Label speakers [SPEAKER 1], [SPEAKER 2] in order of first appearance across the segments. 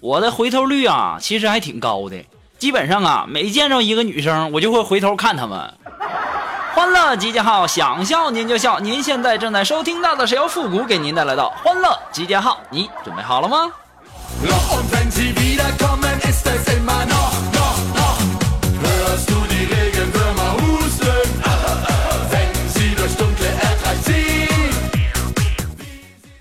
[SPEAKER 1] 我的回头率啊，其实还挺高的。基本上啊，每见着一个女生，我就会回头看她们。欢乐集结号，想笑您就笑。您现在正在收听到的是由复古给您带来的欢乐集结号，你准备好了吗？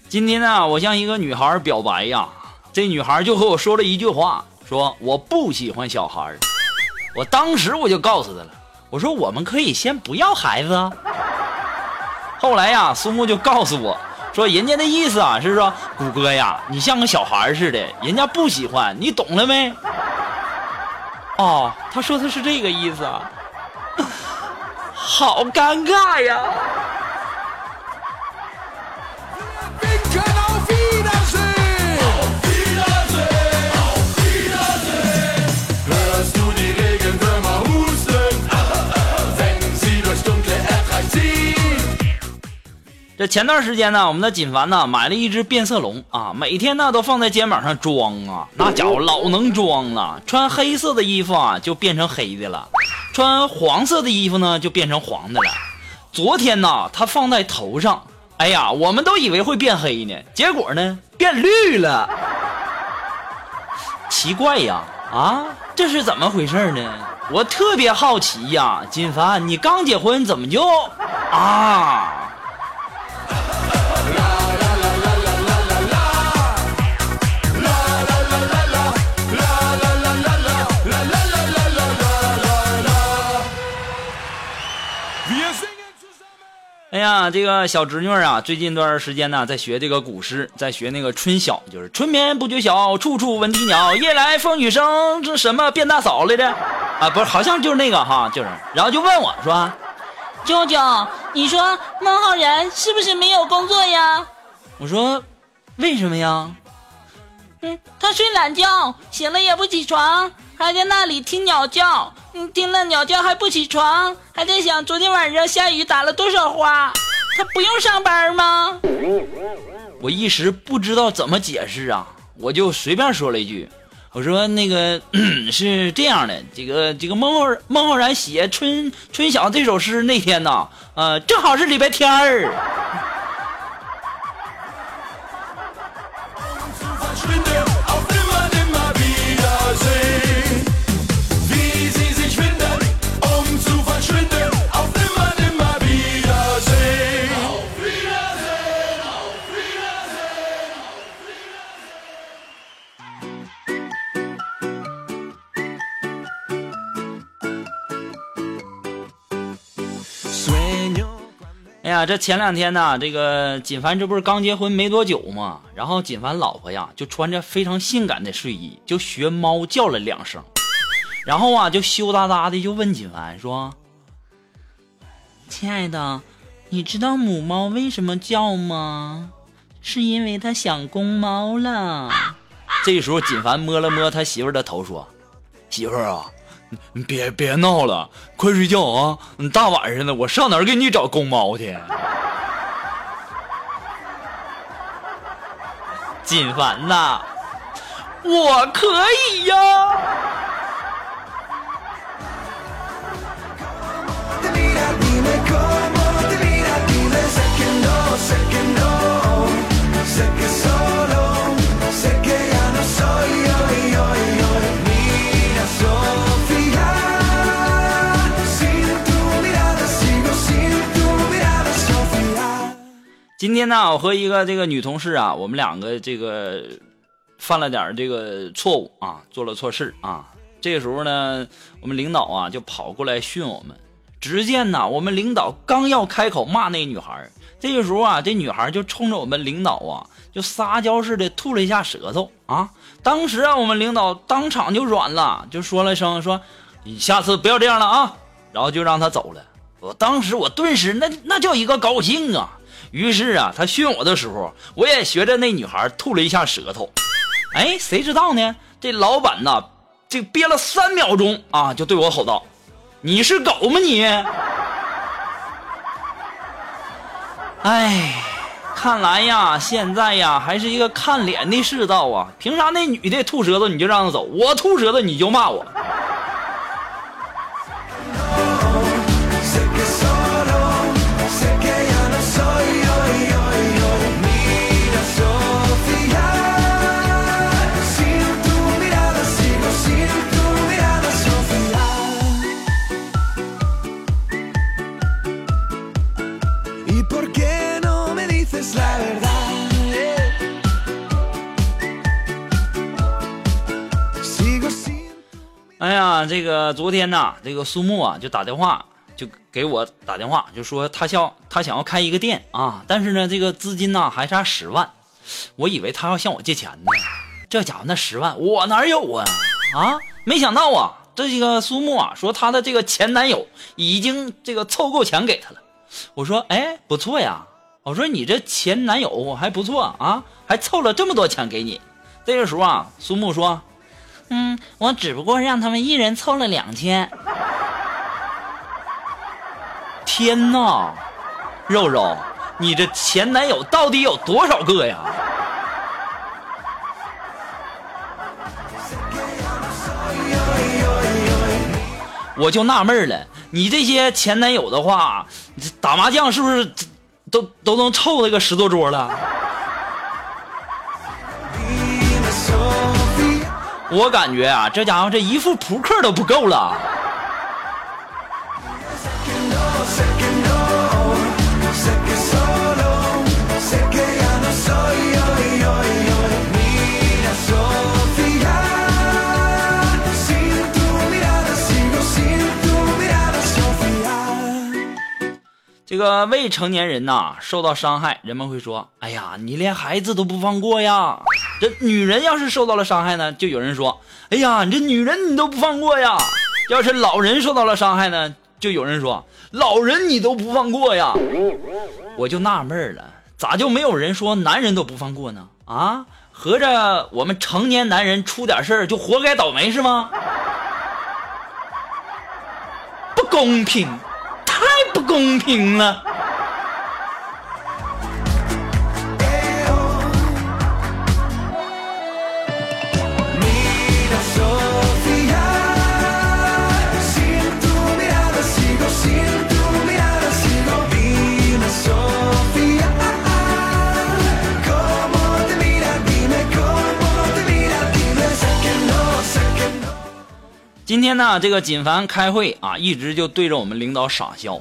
[SPEAKER 1] 今天呢，我向一个女孩表白呀。这女孩就和我说了一句话，说我不喜欢小孩我当时我就告诉她了，我说我们可以先不要孩子。后来呀，苏木就告诉我说，人家的意思啊是说，谷歌呀，你像个小孩似的，人家不喜欢，你懂了没？哦，他说的是这个意思啊，好尴尬呀。这前段时间呢，我们的锦凡呢买了一只变色龙啊，每天呢都放在肩膀上装啊，那家伙老能装了。穿黑色的衣服啊，就变成黑的了；穿黄色的衣服呢，就变成黄的了。昨天呢，他放在头上，哎呀，我们都以为会变黑呢，结果呢变绿了。奇怪呀，啊，这是怎么回事呢？我特别好奇呀，锦凡，你刚结婚怎么就啊？哎呀，这个小侄女啊，最近一段时间呢，在学这个古诗，在学那个春晓，就是“春眠不觉晓，处处闻啼鸟，夜来风雨声”，这什么变大嫂来着？啊，不是，好像就是那个哈，就是。然后就问我说：“
[SPEAKER 2] 舅舅，你说孟浩然是不是没有工作呀？”
[SPEAKER 1] 我说：“为什么呀？”
[SPEAKER 2] 嗯，他睡懒觉，醒了也不起床，还在那里听鸟叫。嗯，听了鸟叫还不起床，还在想昨天晚上下雨打了多少花。他不用上班吗？
[SPEAKER 1] 我一时不知道怎么解释啊，我就随便说了一句：“我说那个 是这样的，这个这个孟浩孟浩然写《春春晓》这首诗那天呢，呃，正好是礼拜天儿。”呀，这前两天呢，这个锦凡这不是刚结婚没多久吗？然后锦凡老婆呀，就穿着非常性感的睡衣，就学猫叫了两声，然后啊，就羞答答的就问锦凡说：“亲爱的，你知道母猫为什么叫吗？是因为它想公猫了。”这时候锦凡摸了摸他媳妇的头，说：“媳妇啊。”你别别闹了，快睡觉啊！你大晚上的，我上哪儿给你找公猫去？锦凡呐，我可以呀。天呢，我和一个这个女同事啊，我们两个这个犯了点这个错误啊，做了错事啊。这个时候呢，我们领导啊就跑过来训我们。只见呢，我们领导刚要开口骂那女孩，这个时候啊，这女孩就冲着我们领导啊，就撒娇似的吐了一下舌头啊。当时啊，我们领导当场就软了，就说了声说：“你下次不要这样了啊。”然后就让她走了。我当时我顿时那那叫一个高兴啊！于是啊，他训我的时候，我也学着那女孩吐了一下舌头。哎，谁知道呢？这老板呐，这憋了三秒钟啊，就对我吼道：“你是狗吗你？”哎，看来呀，现在呀，还是一个看脸的世道啊！凭啥那女的吐舌头你就让她走，我吐舌头你就骂我？哎呀，这个昨天呐，这个苏木啊就打电话，就给我打电话，就说他想他想要开一个店啊，但是呢，这个资金呢还差十万，我以为他要向我借钱呢，这家伙那十万我哪有啊？啊！没想到啊，这个苏木啊说他的这个前男友已经这个凑够钱给他了，我说哎不错呀，我说你这前男友还不错啊，还凑了这么多钱给你。这个时候啊，苏木说。
[SPEAKER 2] 嗯，我只不过让他们一人凑了两千。
[SPEAKER 1] 天哪，肉肉，你这前男友到底有多少个呀？我就纳闷了，你这些前男友的话，打麻将是不是都都能凑那个十多桌了？我感觉啊，这家伙这一副扑克都不够了。这个未成年人呐，受到伤害，人们会说：“哎呀，你连孩子都不放过呀！”这女人要是受到了伤害呢，就有人说：“哎呀，你这女人你都不放过呀！”要是老人受到了伤害呢，就有人说：“老人你都不放过呀！”我就纳闷了，咋就没有人说男人都不放过呢？啊，合着我们成年男人出点事儿就活该倒霉是吗？不公平！不公平了！今天呢，这个锦凡开会啊，一直就对着我们领导傻笑。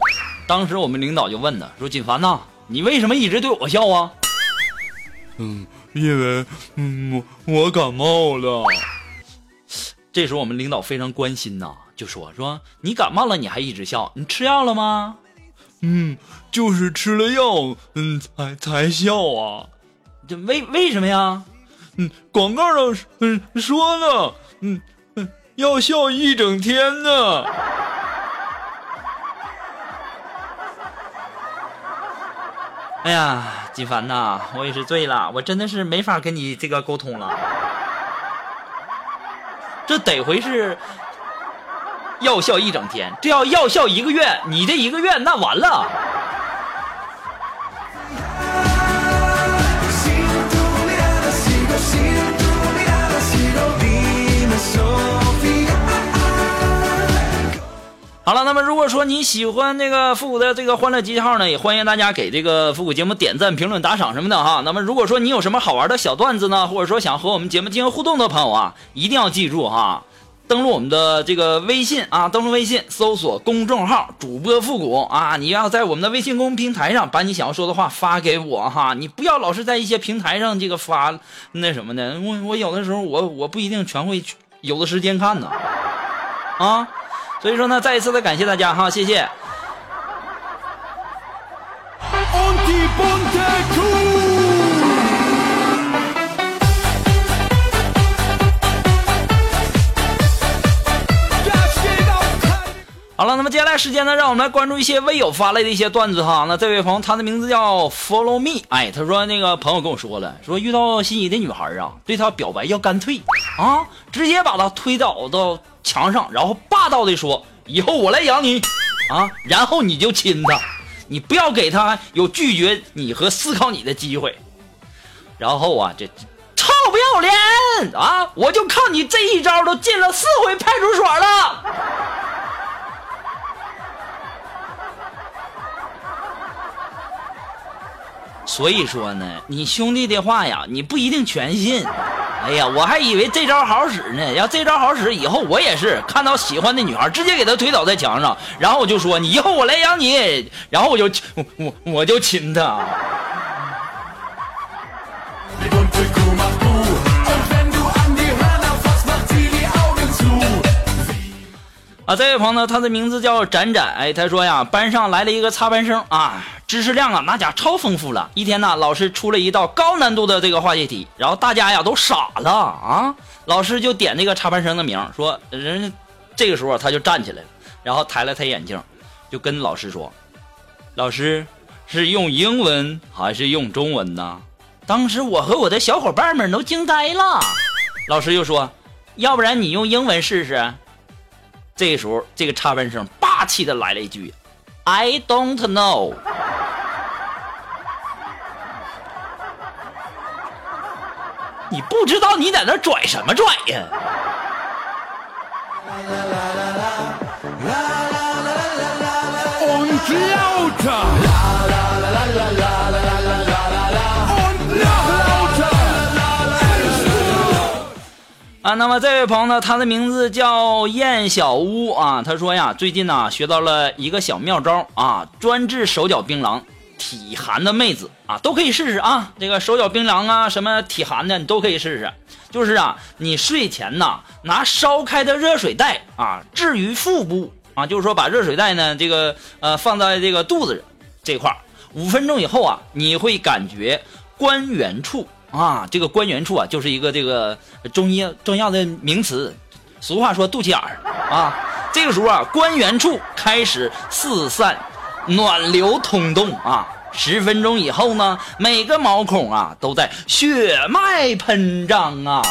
[SPEAKER 1] 当时我们领导就问他说：“锦凡呐，你为什么一直对我笑啊？”
[SPEAKER 3] 嗯，因为嗯我我感冒了。
[SPEAKER 1] 这时候我们领导非常关心呐，就说：“说你感冒了，你还一直笑，你吃药了吗？”
[SPEAKER 3] 嗯，就是吃了药，嗯才才笑啊。
[SPEAKER 1] 这为为什么呀？
[SPEAKER 3] 嗯，广告上嗯说呢，嗯。要笑一整天呢！
[SPEAKER 1] 哎呀，金凡呐，我也是醉了，我真的是没法跟你这个沟通了。这得回是药效一整天，这要药效一个月，你这一个月那完了。好了，那么如果说你喜欢这个复古的这个欢乐集结号呢，也欢迎大家给这个复古节目点赞、评论、打赏什么的哈。那么如果说你有什么好玩的小段子呢，或者说想和我们节目进行互动的朋友啊，一定要记住哈，登录我们的这个微信啊，登录微信搜索公众号主播复古啊，你要在我们的微信公众平台上把你想要说的话发给我哈，你不要老是在一些平台上这个发那什么的，我我有的时候我我不一定全会有的时间看呢，啊。所以说呢，再一次的感谢大家哈，谢谢。接下来时间呢，让我们来关注一些微友发来的一些段子哈。那这位朋友，他的名字叫 Follow Me，哎，他说那个朋友跟我说了，说遇到心仪的女孩啊，对她表白要干脆啊，直接把她推倒到墙上，然后霸道的说，以后我来养你啊，然后你就亲她，你不要给她有拒绝你和思考你的机会。然后啊，这臭不要脸啊，我就靠你这一招都进了四回派出所了。所以说呢，你兄弟的话呀，你不一定全信。哎呀，我还以为这招好使呢。要这招好使，以后我也是看到喜欢的女孩，直接给她推倒在墙上，然后我就说你以后我来养你，然后我就我我就亲她。啊，这位朋友呢，他的名字叫展展。哎，他说呀，班上来了一个插班生啊，知识量啊，那家超丰富了。一天呢，老师出了一道高难度的这个化学题，然后大家呀都傻了啊。老师就点那个插班生的名，说人。这个时候他就站起来了，然后抬了抬眼镜，就跟老师说：“老师是用英文还是用中文呢？”当时我和我的小伙伴们都惊呆了。老师又说：“要不然你用英文试试。”这时候，这个插班生霸气的来了一句：“I don't know。”你不知道你在那拽什么拽呀？啊，那么这位朋友呢，他的名字叫燕小屋啊。他说呀，最近呢学到了一个小妙招啊，专治手脚冰凉、体寒的妹子啊，都可以试试啊。这个手脚冰凉啊，什么体寒的，你都可以试试。就是啊，你睡前呢拿烧开的热水袋啊置于腹部啊，就是说把热水袋呢这个呃放在这个肚子这块儿五分钟以后啊，你会感觉关元处。啊，这个关元处啊，就是一个这个中医中药的名词。俗话说肚脐眼儿啊，这个时候啊，关元处开始四散暖流通动啊。十分钟以后呢，每个毛孔啊都在血脉喷张啊。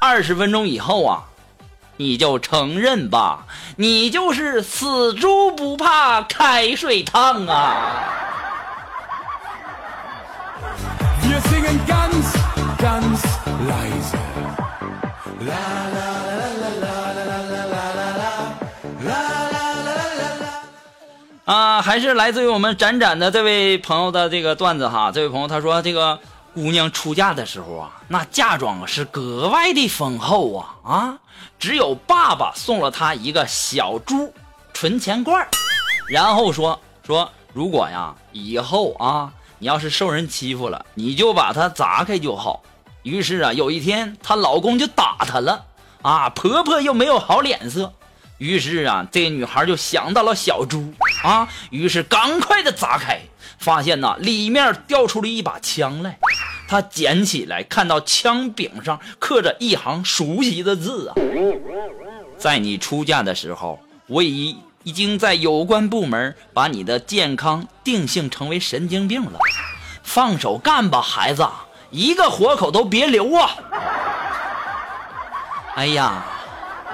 [SPEAKER 1] 二十分钟以后啊，你就承认吧，你就是死猪不怕开水烫啊。还是来自于我们展展的这位朋友的这个段子哈。这位朋友他说，这个姑娘出嫁的时候啊，那嫁妆是格外的丰厚啊啊！只有爸爸送了她一个小猪存钱罐，然后说说如果呀以后啊你要是受人欺负了，你就把它砸开就好。于是啊，有一天她老公就打她了啊，婆婆又没有好脸色。于是啊，这女孩就想到了小猪啊，于是赶快的砸开，发现呐里面掉出了一把枪来。他捡起来，看到枪柄上刻着一行熟悉的字啊：“在你出嫁的时候，我已已经在有关部门把你的健康定性成为神经病了。放手干吧，孩子，一个活口都别留啊！”哎呀，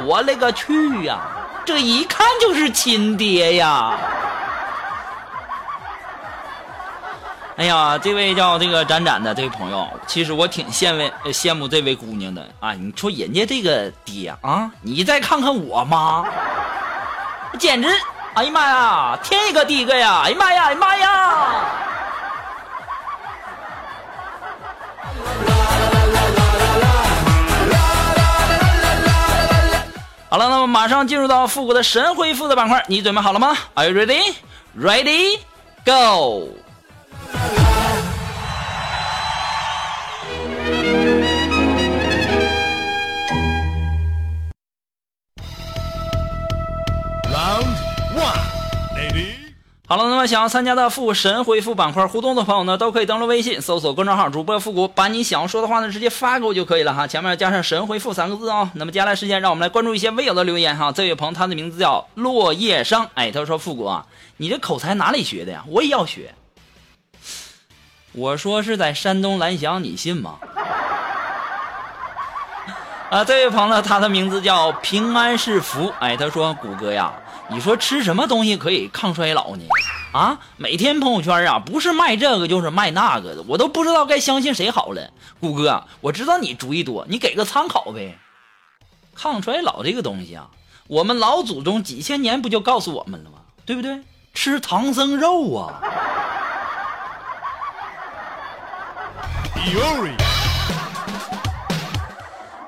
[SPEAKER 1] 我勒个去呀！这一看就是亲爹呀！哎呀，这位叫这个展展的这位朋友，其实我挺羡慕羡慕这位姑娘的啊！你说人家这个爹啊，你再看看我妈，简直，哎呀妈呀，天一个地一个呀！哎呀妈呀，哎呀妈呀！好了，那么马上进入到复古的神回复的板块，你准备好了吗？Are you ready? Ready? Go! 好了，那么想要参加的复神回复板块互动的朋友呢，都可以登录微信搜索公众号主播复古，把你想说的话呢直接发给我就可以了哈，前面加上神回复三个字哦。那么接下来时间，让我们来关注一些微友的留言哈。这位朋友他的名字叫落叶生，哎，他说复古啊，你这口才哪里学的呀？我也要学。我说是在山东蓝翔，你信吗？啊，这位朋友他的名字叫平安是福，哎，他说谷歌呀。你说吃什么东西可以抗衰老呢？啊，每天朋友圈啊，不是卖这个就是卖那个的，我都不知道该相信谁好了。谷哥，我知道你主意多，你给个参考呗。抗衰老这个东西啊，我们老祖宗几千年不就告诉我们了吗？对不对？吃唐僧肉啊。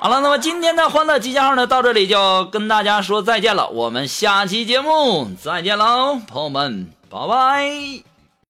[SPEAKER 1] 好了，那么今天的欢乐集结号呢，到这里就跟大家说再见了。我们下期节目再见喽，朋友们，拜拜。